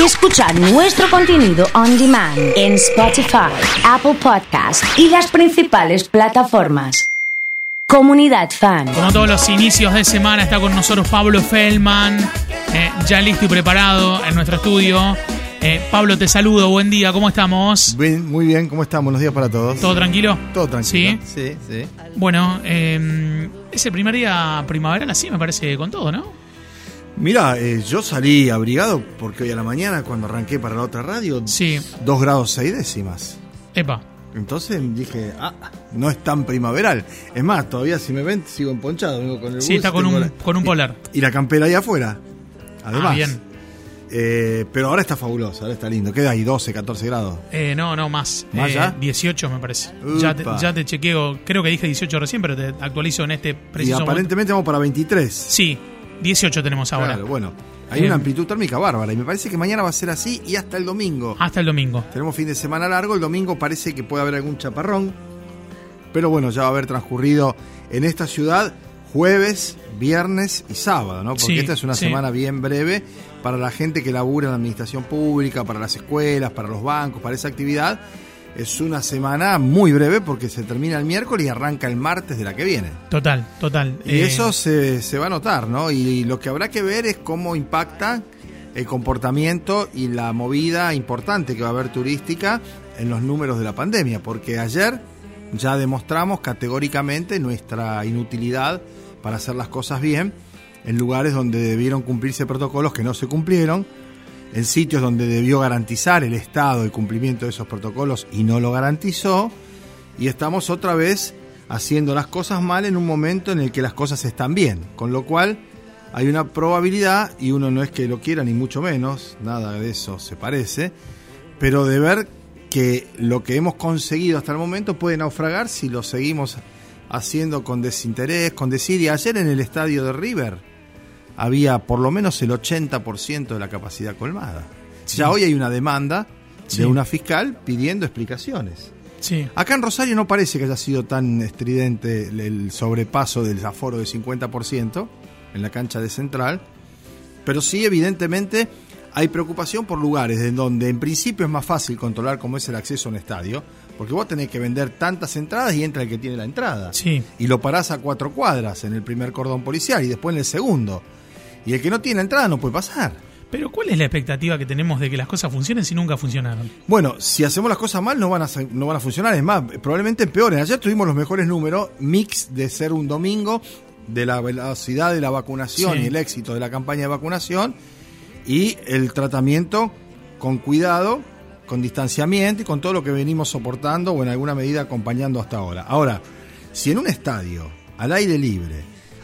y escuchar nuestro contenido on demand en Spotify, Apple Podcast y las principales plataformas. Comunidad Fan. Como todos los inicios de semana, está con nosotros Pablo Feldman, eh, ya listo y preparado en nuestro estudio. Eh, Pablo, te saludo, buen día, ¿cómo estamos? Bien, muy bien, ¿cómo estamos? Buenos días para todos. ¿Todo tranquilo? Todo tranquilo. ¿Sí? Sí, sí. Bueno, eh, es el primer día primaveral así, me parece, con todo, ¿no? Mira, eh, yo salí abrigado porque hoy a la mañana, cuando arranqué para la otra radio, Sí. 2 grados 6 décimas. Epa. Entonces dije, ah, no es tan primaveral. Es más, todavía si me ven, sigo emponchado. Vengo con el Sí, bus, está con un, la- con un polar. Y la campera ahí afuera. Además. Ah, bien. Eh, pero ahora está fabuloso, ahora está lindo. Queda ahí 12, 14 grados. Eh, no, no, más. ¿Más Eh, ya? 18 me parece. Ya te, ya te chequeo, creo que dije 18 recién, pero te actualizo en este Y preciso momento. aparentemente vamos para 23. Sí, 18 tenemos ahora. Claro, bueno. Hay Eh. una amplitud térmica bárbara y me parece que mañana va a ser así y hasta el domingo. Hasta el domingo. Tenemos fin de semana largo, el domingo parece que puede haber algún chaparrón, pero bueno, ya va a haber transcurrido en esta ciudad jueves, viernes y sábado, ¿no? Porque Sí, esta es una sí. semana bien breve para la gente que labura en la administración pública, para las escuelas, para los bancos, para esa actividad. Es una semana muy breve porque se termina el miércoles y arranca el martes de la que viene. Total, total. Y Eh, eso se, se va a notar, ¿no? Y lo que habrá que ver es cómo impacta el comportamiento y la movida importante que va a haber turística en los números de la pandemia, porque ayer ya demostramos categóricamente nuestra inutilidad para hacer las cosas bien en lugares donde debieron cumplirse protocolos que no se cumplieron, en sitios donde debió garantizar el Estado el cumplimiento de esos protocolos y no lo garantizó, y estamos otra vez haciendo las cosas mal en un momento en el que las cosas están bien, con lo cual hay una probabilidad, y uno no es que lo quiera ni mucho menos, nada de eso se parece, pero de ver que lo que hemos conseguido hasta el momento puede naufragar si lo seguimos haciendo con desinterés, con desidia. Ayer en el estadio de River había por lo menos el 80% de la capacidad colmada. Ya hoy hay una demanda Sí. de una fiscal pidiendo explicaciones. Sí. Acá en Rosario no parece que haya sido tan estridente el- sobrepaso del aforo de 50% en la cancha de Central, pero sí evidentemente hay preocupación por lugares en donde en principio es más fácil controlar cómo es el acceso a un estadio, porque vos tenés que vender tantas entradas y entra el que tiene la entrada. Sí. Y lo parás a cuatro cuadras en el primer cordón policial y después en el segundo. Y el que no tiene entrada no puede pasar. Pero ¿cuál es la expectativa que tenemos de que las cosas funcionen si nunca funcionaron? Bueno, si hacemos las cosas mal no van a, no van a funcionar, es más, probablemente empeoren. Ayer tuvimos los mejores números, mix de ser un domingo, de la velocidad de la vacunación Sí. y el éxito de la campaña de vacunación y el tratamiento con cuidado, con distanciamiento y con todo lo que venimos soportando o en alguna medida acompañando hasta ahora. Ahora, si en un estadio, al aire libre,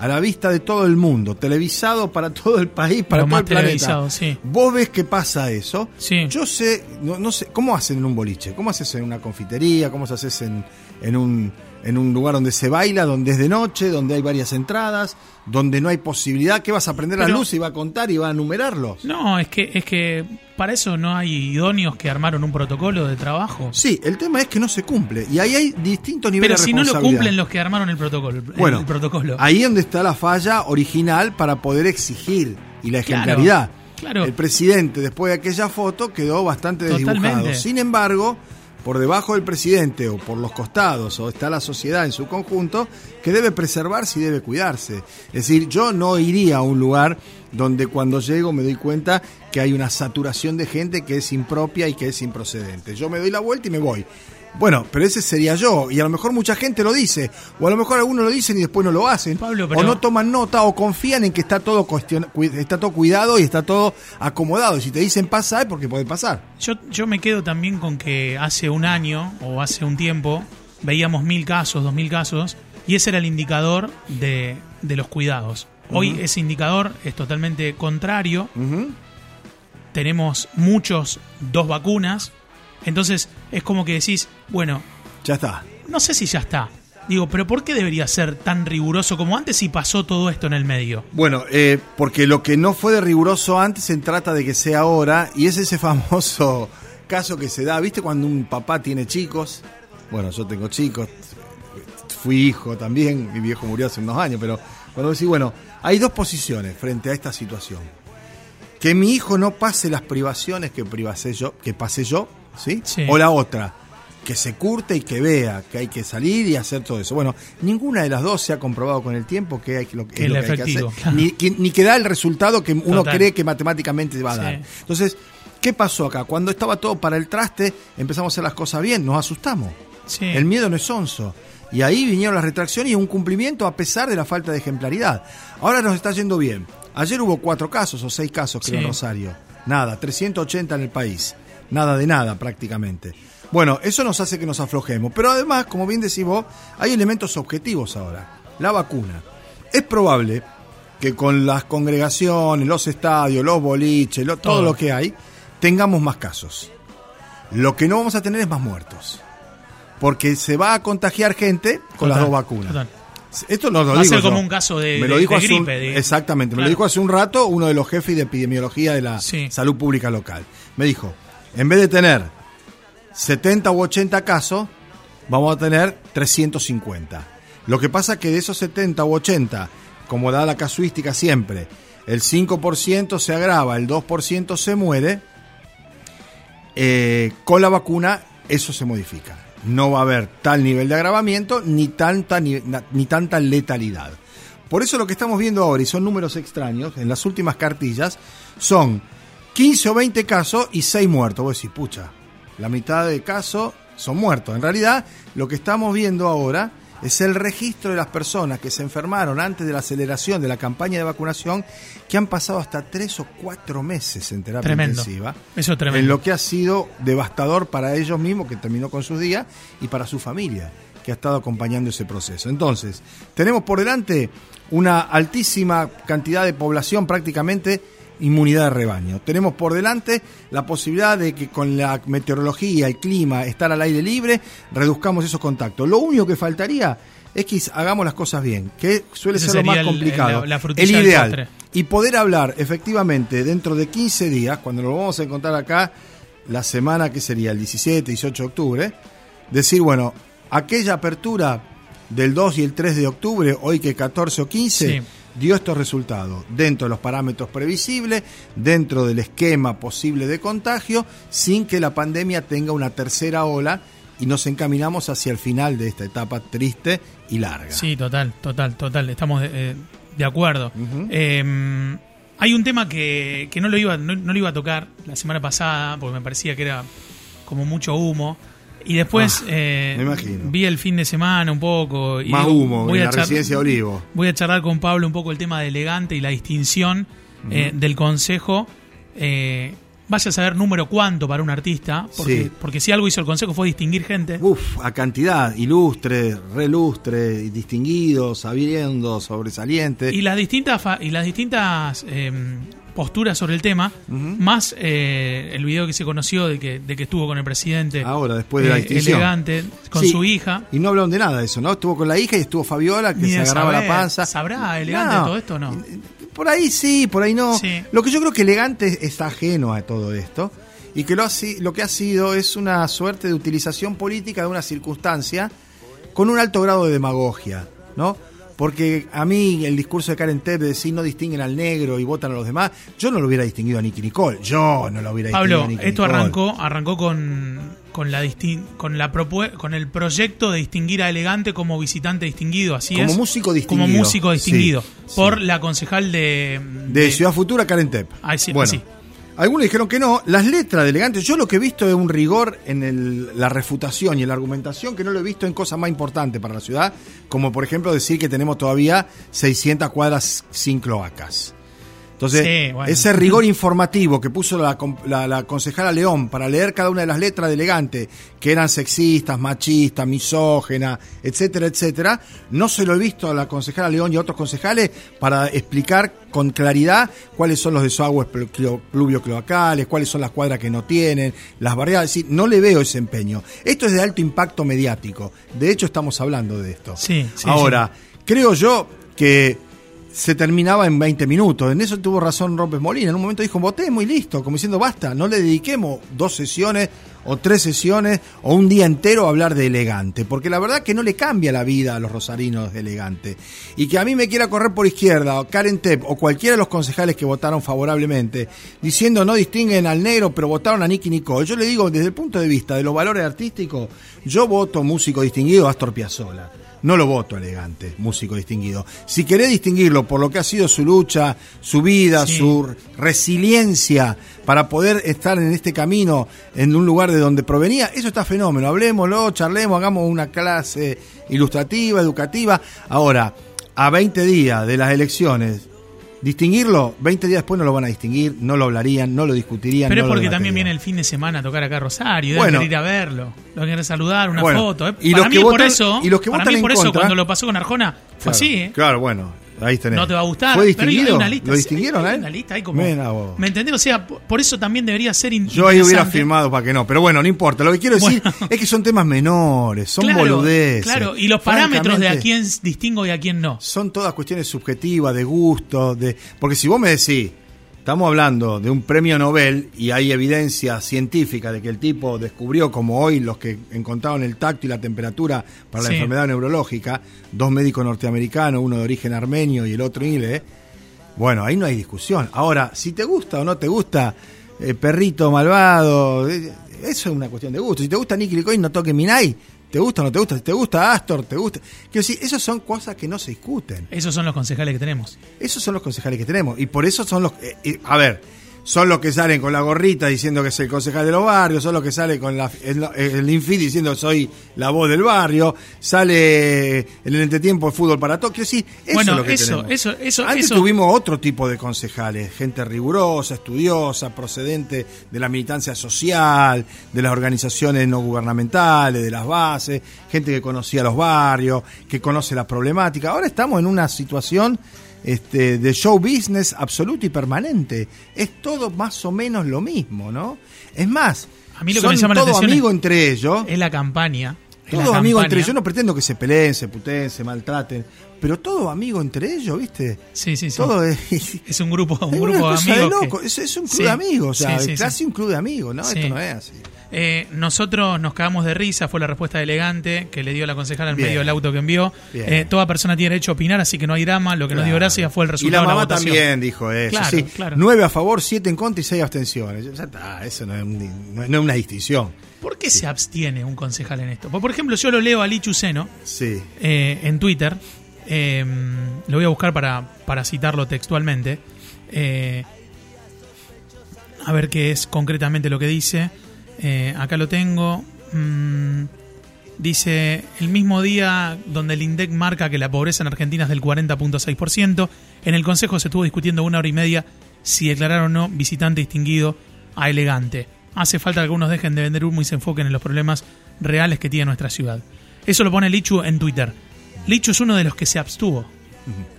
a la vista de todo el mundo, televisado para todo el país, para Lo todo más el planeta, televisado, sí. vos ves que pasa eso, Sí. yo sé, no, no sé, ¿cómo hacen en un boliche? ¿Cómo haces en una confitería? ¿Cómo se haces en, en, un, en un lugar donde se baila, donde es de noche, donde hay varias entradas, donde no hay posibilidad? ¿Qué vas a prender la luz y va a contar y va a numerarlos? No, es que, es que para eso no hay idóneos que armaron un protocolo de trabajo. Sí, el tema es que no se cumple. Y ahí hay distintos niveles Pero de si no lo responsabilidad. cumplen los que armaron el protocolo, Bueno, el protocolo. ahí es donde está la falla original para poder exigir y la ejemplaridad. claro. El presidente, después de aquella foto, quedó bastante desdibujado. Totalmente. Sin embargo, por debajo del presidente o por los costados, o está la sociedad en su conjunto, que debe preservarse y debe cuidarse. Es decir, yo no iría a un lugar donde cuando llego me doy cuenta que hay una saturación de gente que es impropia y que es improcedente. Yo me doy la vuelta y me voy. Bueno, pero ese sería yo, y a lo mejor mucha gente lo dice, o a lo mejor algunos lo dicen y después no lo hacen, Pablo, pero- o no toman nota o confían en que está todo cuestion- cu- está todo cuidado y está todo acomodado. Y si te dicen pasa es porque puede pasar. Yo, yo me quedo también con que hace un año o hace un tiempo veíamos mil casos, dos mil casos, y ese era el indicador de, de los cuidados. Hoy ese indicador es totalmente contrario. Tenemos muchos, dos vacunas. Entonces es como que decís, bueno, Ya está. no sé si ya está. Digo, pero ¿por qué debería ser tan riguroso como antes si pasó todo esto en el medio? Bueno, eh, porque lo que no fue de riguroso antes se trata de que sea ahora, y es ese famoso caso que se da, ¿viste? Cuando un papá tiene chicos, bueno, yo tengo chicos, fui hijo también, mi viejo murió hace unos años, pero cuando decís, bueno, hay dos posiciones frente a esta situación. que mi hijo no pase las privaciones que privacé yo, que pasé yo, ¿sí? Sí. O la otra, que se curte y que vea que hay que salir y hacer todo eso. Bueno, ninguna de las dos se ha comprobado con el tiempo que hay que lo, Que es lo que hay que hacer, claro. ni, que, ni que da el resultado que uno Total. cree que matemáticamente va a Sí. dar. Entonces, ¿qué pasó acá? Cuando estaba todo para el traste, empezamos a hacer las cosas bien, nos asustamos. Sí. El miedo no es onzo. Y ahí vinieron las retracciones y un cumplimiento a pesar de la falta de ejemplaridad. Ahora nos está yendo bien. Ayer hubo cuatro casos o seis casos, creo, Sí. en Rosario. Nada, 380 en el país. Nada de nada prácticamente. Bueno, eso nos hace que nos aflojemos. Pero además, como bien decís vos, hay elementos objetivos ahora. La vacuna. Es probable que con las congregaciones, los estadios, los boliches, lo- todo Todo. lo que hay, tengamos más casos. Lo que no vamos a tener es más muertos. Porque se va a contagiar gente con las dos vacunas. total. Esto no lo Va a digo ser como yo. un caso de- Me lo de- dijo de hace un- gripe, de- exactamente, me lo dijo hace un rato uno de los jefes de epidemiología de la Sí. salud pública local. Me dijo, en vez de tener 70 u 80 casos, vamos a tener 350. Lo que pasa que de esos 70 u 80, como da la casuística siempre, el 5% se agrava, el 2% se muere, eh, con la vacuna eso se modifica. No va a haber tal nivel de agravamiento ni tanta, ni tanta letalidad. Por eso lo que estamos viendo ahora, y son números extraños, en las últimas cartillas, son 15 o 20 casos y 6 muertos. Vos decís, pucha, la mitad de casos son muertos. En realidad, lo que estamos viendo ahora es el registro de las personas que se enfermaron antes de la aceleración de la campaña de vacunación, que han pasado hasta 3 o 4 meses en terapia Tremendo. intensiva. Eso es tremendo. En lo que ha sido devastador para ellos mismos, que terminó con sus días, y para su familia, que ha estado acompañando ese proceso. Entonces, tenemos por delante una altísima cantidad de población, prácticamente inmunidad de rebaño. Tenemos por delante la posibilidad de que con la meteorología, el clima, estar al aire libre, reduzcamos esos contactos. Lo único que faltaría es que hagamos las cosas bien, que suele Ese ser lo más el- complicado. la- la el ideal y poder hablar efectivamente dentro de 15 días, cuando nos vamos a encontrar acá, la semana que sería el 17, 18 de octubre, decir, bueno, aquella apertura del 2 y el 3 de octubre, hoy que 14 o 15, Sí. Dio estos resultados, dentro de los parámetros previsibles, dentro del esquema posible de contagio, sin que la pandemia tenga una tercera ola y nos encaminamos hacia el final de esta etapa triste y larga. Sí, total, total, total. Estamos de, eh, de acuerdo. Eh, hay un tema que, que no, lo iba, no, no lo iba a tocar la semana pasada porque me parecía que era como mucho humo. Y después Ah, eh, vi el fin de semana un poco. Y Más digo, humo en la char- residencia de Olivo. Voy a charlar con Pablo un poco el tema de elegante y la distinción eh, del consejo. Eh, vaya a saber número cuánto para un artista, porque, Sí. porque si algo hizo el consejo fue distinguir gente. Uf, a cantidad, ilustre, relustre, distinguido, sabiendo, sobresaliente. Y las distintas fa- y las distintas posturas sobre el tema, más eh, el video que se conoció de que, de que estuvo con el presidente Ahora, después de la eh, distinción. elegante, con Sí, su hija. Y no hablaron de nada de eso, ¿no? Estuvo con la hija y estuvo Fabiola, que Ni se agarraba saber. la panza. ¿Sabrá elegante No. todo esto o no? Por ahí sí, por ahí no. Sí. Lo que yo creo que elegante es ajeno a todo esto. Y que lo, ha lo que ha sido es una suerte de utilización política de una circunstancia con un alto grado de demagogia, ¿no? Porque a mí el discurso de Karen Tepp de decir no distinguen al negro y votan a los demás, yo no lo hubiera distinguido a Nicky Nicole. Yo no lo hubiera Pablo, distinguido a Nicky esto Nicole. arrancó, arrancó con, con la distin- con la con el proyecto de distinguir a Elegante como visitante distinguido, así Como es. músico distinguido. Como músico distinguido. Sí, por sí. la concejal de, De Ciudad Futura, Karen Tepp. Ah, sí, bueno. Algunos dijeron que no. Las letras de Elegante, yo lo que he visto es un rigor en el- la refutación y en la argumentación que no lo he visto en cosas más importantes para la ciudad, como por ejemplo decir que tenemos todavía 600 cuadras sin cloacas. Entonces, Sí, bueno. ese rigor informativo que puso la, con- la- la concejala León para leer cada una de las letras de Elegante, que eran sexistas, machistas, misógenas, etcétera, etcétera, no se lo he visto a la concejala León y a otros concejales para explicar con claridad cuáles son los desagües pl- clo- pluvio-cloacales, cuáles son las cuadras que no tienen, las barriadas. Es decir, no le veo ese empeño. Esto es de alto impacto mediático. De hecho, estamos hablando de esto. Sí, sí, Ahora, creo yo que se terminaba en 20 minutos. En eso tuvo razón López Molina. En un momento dijo, votemos y listo, como diciendo, basta, no le dediquemos dos sesiones o tres sesiones o un día entero a hablar de elegante, porque la verdad que no le cambia la vida a los rosarinos de elegante. Y que a mí me quiera correr por izquierda, o Karen Tepp, o cualquiera de los concejales que votaron favorablemente, diciendo no distinguen al negro, pero votaron a Nicky Nicole, yo le digo, desde el punto de vista de los valores artísticos, yo voto músico distinguido Astor Piazzolla no lo voto elegante, músico distinguido. Si querés distinguirlo por lo que ha sido su lucha, su vida, su resiliencia para poder estar en este camino, en un lugar de donde provenía, eso está fenómeno. Hablemoslo, charlemos, hagamos una clase ilustrativa, educativa. Ahora, a 20 días de las elecciones, distinguirlo, 20 días después no lo van a distinguir, no lo hablarían, no lo discutirían. Pero es porque también viene el fin de semana a tocar acá a Rosario, bueno, ir a verlo, lo quieren saludar, una foto. ¿eh? Y para los mí que por eso, y los que para mí por eso cuando lo pasó con Arjona fue así. ¿eh? Claro, bueno, Ahí tenés. No te va a gustar. ¿Fue distinguido? Pero hay una lista. ¿Lo distinguieron, hay eh? una lista ahí como. ¿Me entendés? O sea, por eso también debería ser Yo ahí hubiera firmado para que no. Pero bueno, no importa. Lo que quiero decir es que son temas menores, son boludeces. Claro, y los parámetros de a quién distingo y a quién no. Son todas cuestiones subjetivas, de gusto, de. Porque si vos me decís, Estamos hablando de un premio Nobel y hay evidencia científica de que el tipo descubrió, como hoy los que encontraron el tacto y la temperatura para la enfermedad neurológica, dos médicos norteamericanos, uno de origen armenio y el otro inglés. Bueno, ahí no hay discusión. Ahora, si te gusta o no te gusta, eh, perrito malvado, eh, eso es una cuestión de gusto. Si te gusta Nicky Coin, no toque Minai. ¿Te gusta o no te gusta? Te gusta Astor, ¿te gusta? Quiero decir, esas son cosas que no se discuten. Esos son los concejales que tenemos. Esos son los concejales que tenemos. Y por eso son los... Eh, a ver, son los que salen con la gorrita diciendo que es el concejal de los barrios, son los que salen con la, el, Infi diciendo soy la voz del barrio, sale en el entretiempo el fútbol para Tokio, sí, eso es lo que eso, Eso, eso, Antes tuvimos otro tipo de concejales, gente rigurosa, estudiosa, procedente de la militancia social, de las organizaciones no gubernamentales, de las bases, gente que conocía los barrios, que conoce la problemática. Ahora estamos en una situación este, de show business absoluto y permanente. Es todo más o menos lo mismo, ¿no? Es más, a mí lo que son me llama todo amigo entre ellos. Es la campaña. Todo amigo entre ellos. Yo no pretendo que se peleen, se puteen, se maltraten. Pero todo amigo entre ellos, ¿viste? Sí, sí, sí. Todo es, es un grupo, un grupo de amigos. Es, un club de amigos, o sea, casi un club de amigos, ¿no? Esto no es así. Eh, nosotros nos cagamos de risa, fue la respuesta elegante que le dio la concejala en medio del auto que envió. Eh, toda persona tiene derecho a opinar, así que no hay drama. Lo que nos dio gracia fue el resultado. Y la mamá también dijo eso. sí. Nueve a favor, siete en contra y seis abstenciones. Ya está, eso no es, una distinción. ¿Por qué se abstiene un concejal en esto? Por ejemplo, yo lo leo a Lichu Seno sí. Eh, en Twitter. lo voy a buscar para, para citarlo textualmente. a ver qué es concretamente lo que dice. Eh, acá lo tengo. Mm, dice, el mismo día donde el INDEC marca que la pobreza en Argentina es del 40.6%, en el Consejo se estuvo discutiendo una hora y media si declarar o no visitante distinguido a elegante. Hace falta que algunos dejen de vender humo y se enfoquen en los problemas reales que tiene nuestra ciudad. Eso lo pone Lichu en Twitter. Lichu es uno de los que se abstuvo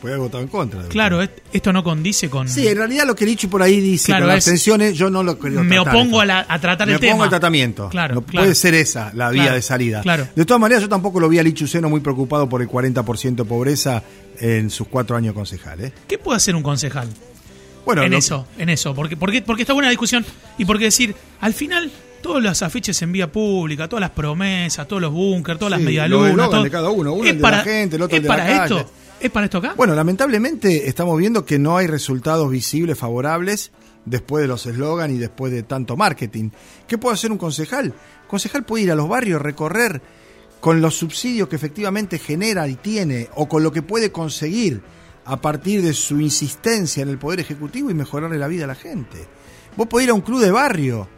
Puede haber votado en contra. Claro, esto no condice con. Sí, en realidad lo que Lichu por ahí dice claro, las abstenciones, yo no lo creo. Me opongo a, tratar el tema. Me opongo al tratamiento. Claro, Puede ser esa la vía de salida. Claro. De todas maneras, yo tampoco lo vi a Lichu Seno muy preocupado por el 40% de pobreza en sus cuatro años concejales. ¿eh? ¿Qué puede hacer un concejal? Bueno, en eso, en eso. Porque, porque, porque está buena la discusión y porque decir, al final todos los afiches en vía pública, todas las promesas, todos los búnkers, todas las medialunas. Todo, de cada uno, uno es de la gente, el otro de para la esto. ¿Es para esto acá? Bueno, lamentablemente estamos viendo que no hay resultados visibles favorables después de los eslogans y después de tanto marketing. ¿Qué puede hacer un concejal? concejal puede ir a los barrios, recorrer con los subsidios que efectivamente genera y tiene, o con lo que puede conseguir a partir de su insistencia en el Poder Ejecutivo y mejorarle la vida a la gente. Vos podés ir a un club de barrio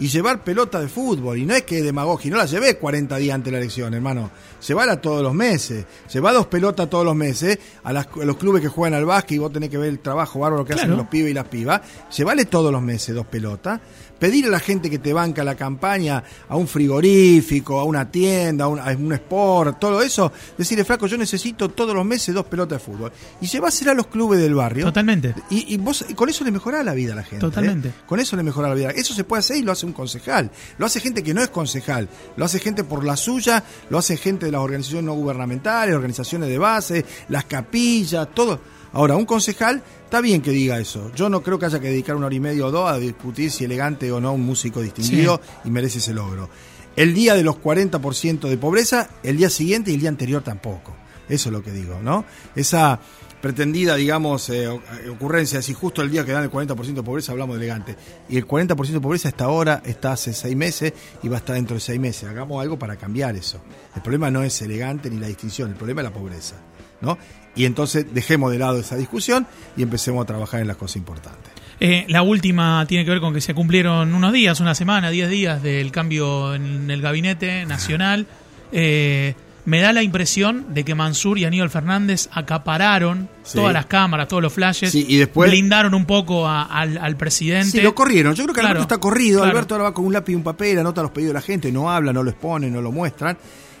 y llevar pelota de fútbol. Y no es que demagogia, no la llevé 40 días antes de la elección, hermano. Llevarla todos los meses. Lleva dos pelotas todos los meses a, los clubes que juegan al básquet y vos tenés que ver el trabajo bárbaro que hacen los pibes y las pibas. Llevale todos los meses dos pelotas pedir a la gente que te banca la campaña, a un frigorífico, a una tienda, a un, sport, todo eso, decirle, flaco, yo necesito todos los meses dos pelotas de fútbol. Y llevásela a los clubes del barrio. Totalmente. Y, vos con eso le mejorás la vida a la gente. ¿eh? Totalmente. Con eso le mejorás la vida. Eso se puede hacer y lo hace un concejal. Lo hace gente que no es concejal. Lo hace gente por la suya, lo hace gente de las organizaciones no gubernamentales, organizaciones de base, las capillas, todo Ahora, un concejal, está bien que diga eso. Yo no creo que haya que dedicar una hora y media o dos a discutir si elegante o no un músico distinguido y merece ese logro. El día de los 40% de pobreza, el día siguiente y el día anterior tampoco. Eso es lo que digo, ¿no? Esa pretendida, digamos, eh, ocurrencia, si justo el día que dan el 40% de pobreza hablamos de elegante, y el 40% de pobreza hasta ahora está hace seis meses y va a estar dentro de seis meses. Hagamos algo para cambiar eso. El problema no es elegante ni la distinción, el problema es la pobreza, ¿no? Y entonces dejemos de lado esa discusión y empecemos a trabajar en las cosas importantes. Eh, la última tiene que ver con que se cumplieron unos días, una semana, diez días del cambio en el gabinete nacional. Eh, me da la impresión de que Mansur y Aníbal Fernández acapararon todas las cámaras, todos los flashes, y después blindaron un poco al, presidente. Sí, lo corrieron. Yo creo que Alberto está corrido. Alberto ahora va con un lápiz y un papel, anota los pedidos de la gente, no habla, no lo expone, no lo muestran.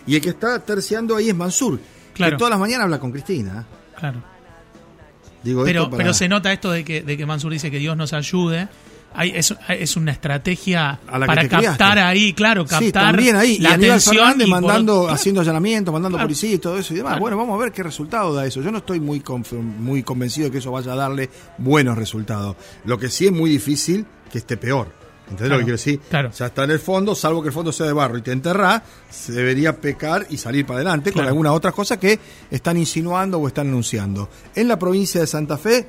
Y el que está terciando ahí es Mansur, que todas las mañanas habla con Cristina. Claro. Digo pero, pero se nota esto de que, de que Mansur dice que Dios nos ayude es, es, una estrategia para captar ahí, claro, captar sí, también ahí. La y Aníbal Fernández mandando, haciendo allanamientos, mandando policía y todo eso y demás. Bueno, vamos a ver qué resultado da eso. Yo no estoy muy, muy convencido de que eso vaya a darle buenos resultados. Lo que sí es muy difícil que esté peor. ¿Entendés lo que quiero decir? Claro. Ya está en el fondo, salvo que el fondo sea de barro y te enterrás, se debería pecar y salir para adelante con algunas otras cosas que están insinuando o están anunciando. En la provincia de Santa Fe,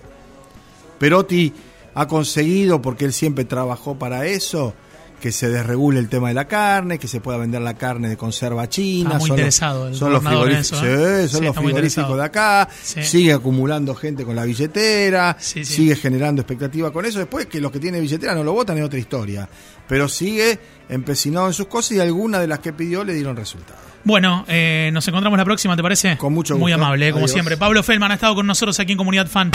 Perotti ha conseguido, porque él siempre trabajó para eso, que se desregule el tema de la carne, que se pueda vender la carne de conserva china. muy interesado. son los frigoríficos, ¿eh? son los frigoríficos de acá. Sigue acumulando gente con la billetera, sigue generando expectativa con eso. Después que los que tienen billetera no lo votan es otra historia. Pero sigue empecinado en sus cosas y algunas de las que pidió le dieron resultados. Bueno, eh, nos encontramos la próxima, ¿te parece? Con mucho gusto. Muy amable, como siempre. Pablo Feldman ha estado con nosotros aquí en Comunidad Fan.